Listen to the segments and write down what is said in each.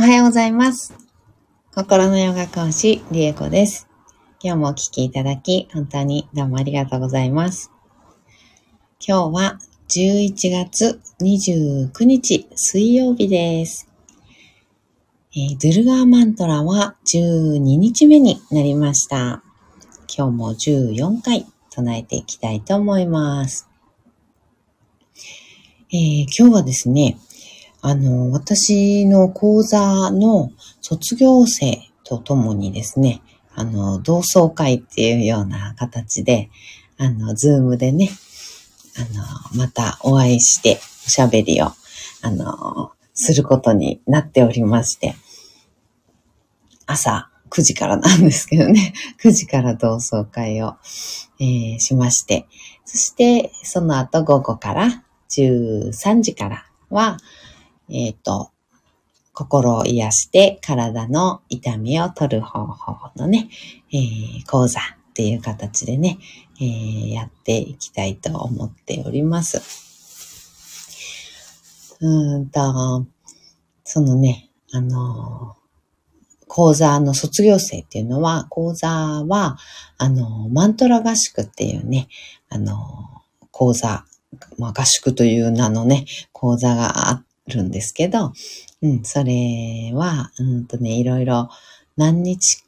おはようございます。心のヨガ講師、リエコです。今日もお聴きいただき、本当にどうもありがとうございます。今日は11月29日水曜日です。えードゥルガーマントラは12日目になりました。今日も14回唱えていきたいと思います。えー今日はですね、あの、私の講座の卒業生とともにですね、あの、同窓会っていうような形で、あの、ズームでね、あの、またお会いして、おしゃべりを、あの、することになっておりまして、朝9時からなんですけどね、9時から同窓会を、えーしまして、そして、その後午後から13時からは、えっ、と、心を癒して体の痛みを取る方法のね、えー講座っていう形でね、えーやっていきたいと思っております。うんと、そのね、あの講座の卒業生っていうのは、講座は、あのマントラ合宿っていうね、あの講座、まあ合宿という名のね、講座があっるんですけど、うん、それは、うんとね、いろいろ何日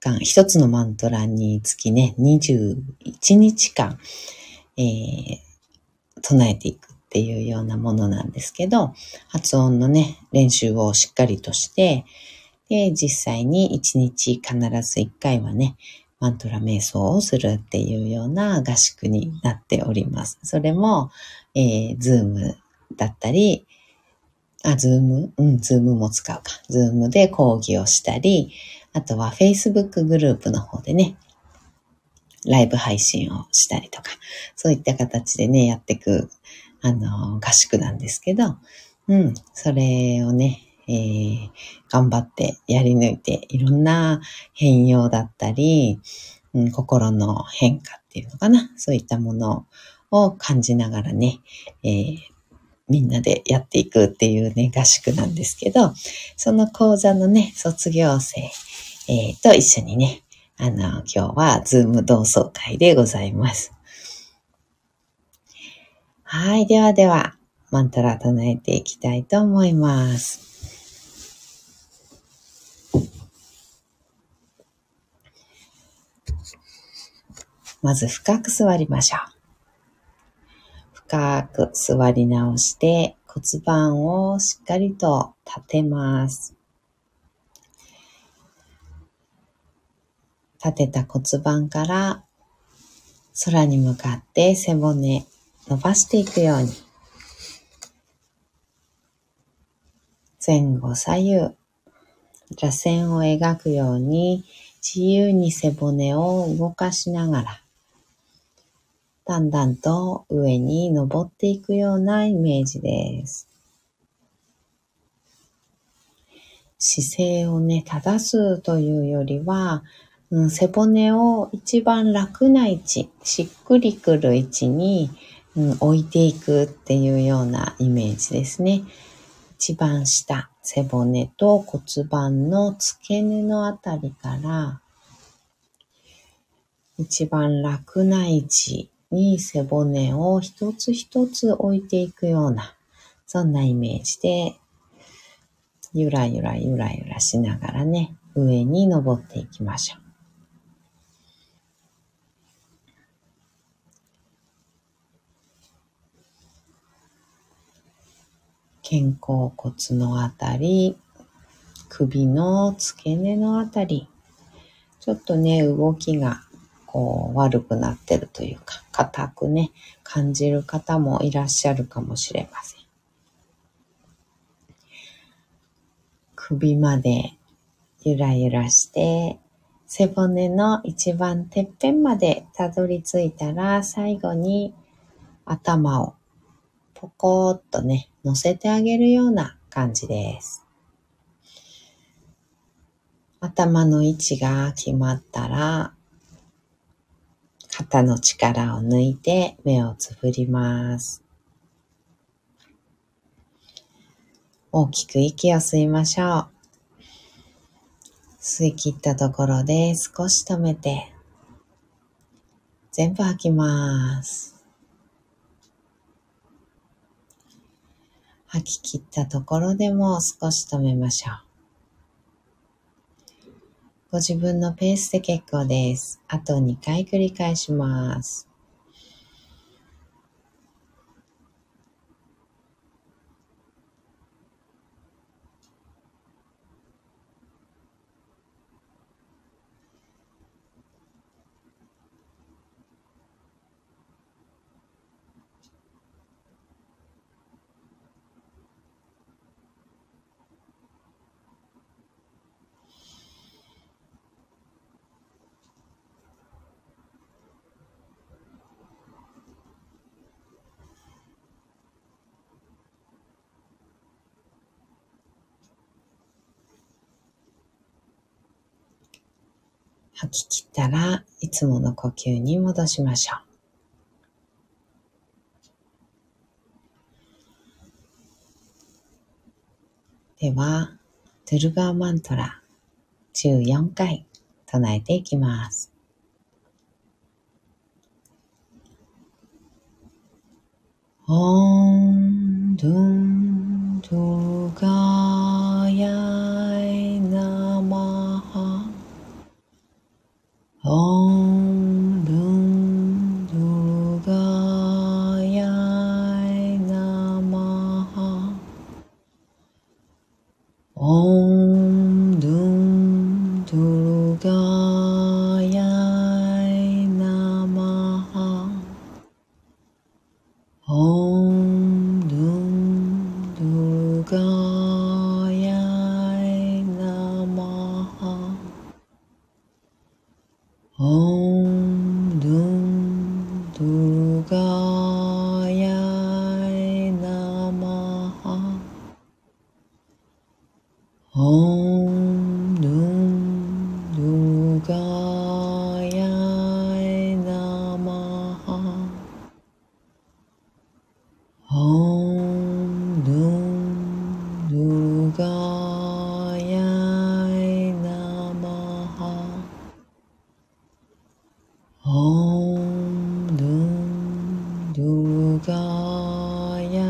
間、一つのマントラにつきね、21日間、えー唱えていくっていうようなものなんですけど、発音のね、練習をしっかりとして、で、実際に1日必ず1回はね、マントラ瞑想をするっていうような合宿になっております。それも、えー、ズームだったり、あ、ズームうん、ズームも使うか。ズームで講義をしたり、あとは Facebook グループの方でね、ライブ配信をしたりとか、そういった形でね、やっていく、あの、合宿なんですけど、うん、それをね、えー頑張ってやり抜いて、いろんな変容だったり、うん、心の変化っていうのかな、そういったものを感じながらね、えーみんなでやっていくっていうね、合宿なんですけど、その講座のね、卒業生、えーと一緒にね、あの、今日はズーム同窓会でございます。はい、ではでは、マントラ唱えていきたいと思います。まず深く座りましょう。深く座り直して骨盤をしっかりと立てます。立てた骨盤から空に向かって背骨伸ばしていくように。前後左右。螺旋を描くように自由に背骨を動かしながら。だんだんと上に登っていくようなイメージです。姿勢をね、正すというよりは、うん、背骨を一番楽な位置、しっくりくる位置に、うん、置いていくっていうようなイメージですね。一番下、背骨と骨盤の付け根のあたりから、一番楽な位置に背骨を一つ一つ置いていくような、そんなイメージで、ゆらゆらゆらゆらしながらね、上に登っていきましょう。肩甲骨のあたり、首の付け根のあたり、ちょっとね、動きがこう悪くなってるというか、硬くね、感じる方もいらっしゃるかもしれません。首までゆらゆらして、背骨の一番てっぺんまでたどり着いたら、最後に頭をポコーっとね、乗せてあげるような感じです。頭の位置が決まったら、肩の力を抜いて目をつぶります。大きく息を吸いましょう。吸い切ったところで少し止めて、全部吐きます。吐き切ったところでも少し止めましょう。ご自分のペースで結構です。あと2回繰り返します。吐き切ったらいつもの呼吸に戻しましょう。では、トゥルガーマントラ14回唱えていきます。オンドゥンドゥガ Durgaya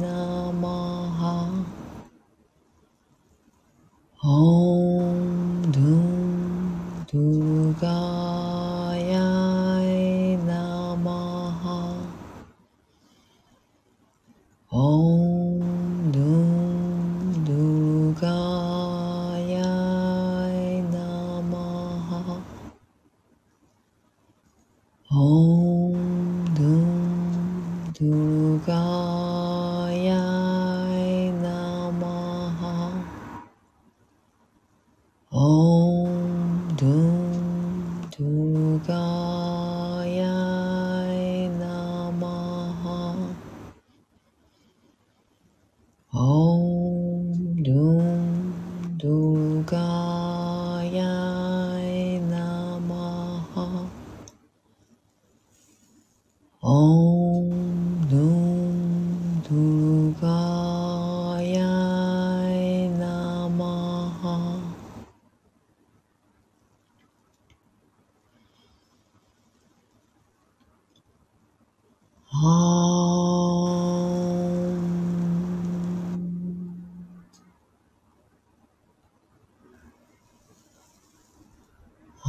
Namaha. Om Dum Durgaya Namaha. Om Dum Durgaya Namaha. Om yoga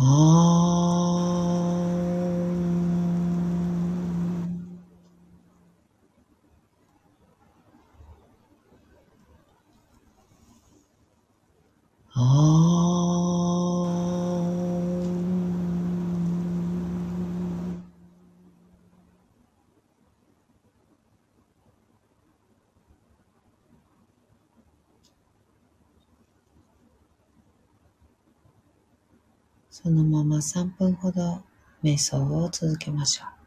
哦。そのまま3分ほど瞑想を続けましょう。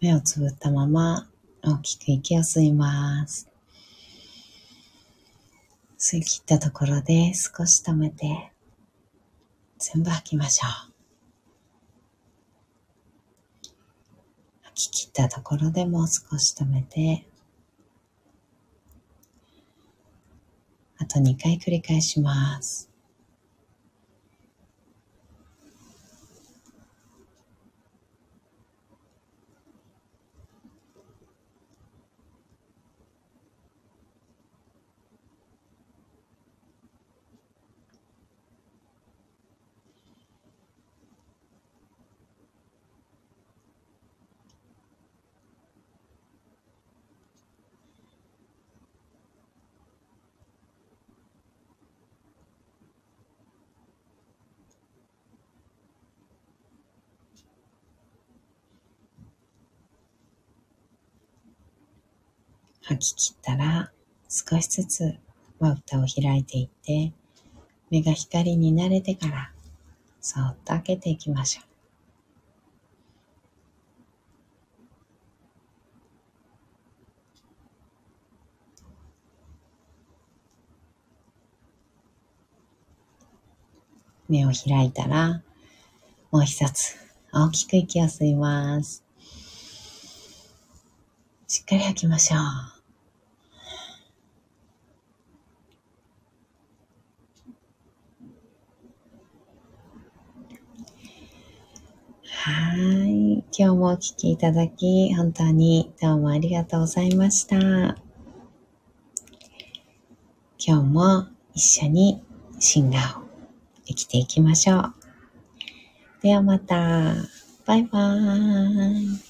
目をつぶったまま大きく息を吸います。吸い切ったところで少し止めて全部吐きましょう。吐き切ったところでもう少し止めてあと2回繰り返します。吐き切ったら少しずつまぶたを開いていって目が光に慣れてからそっと開けていきましょう。目を開いたらもう一つ大きく息を吸います。しっかり吐きましょう。はい。今日もお聴きいただき、本当にどうもありがとうございました。今日も一緒にシンガーを生きていきましょう。ではまた。バイバーイ。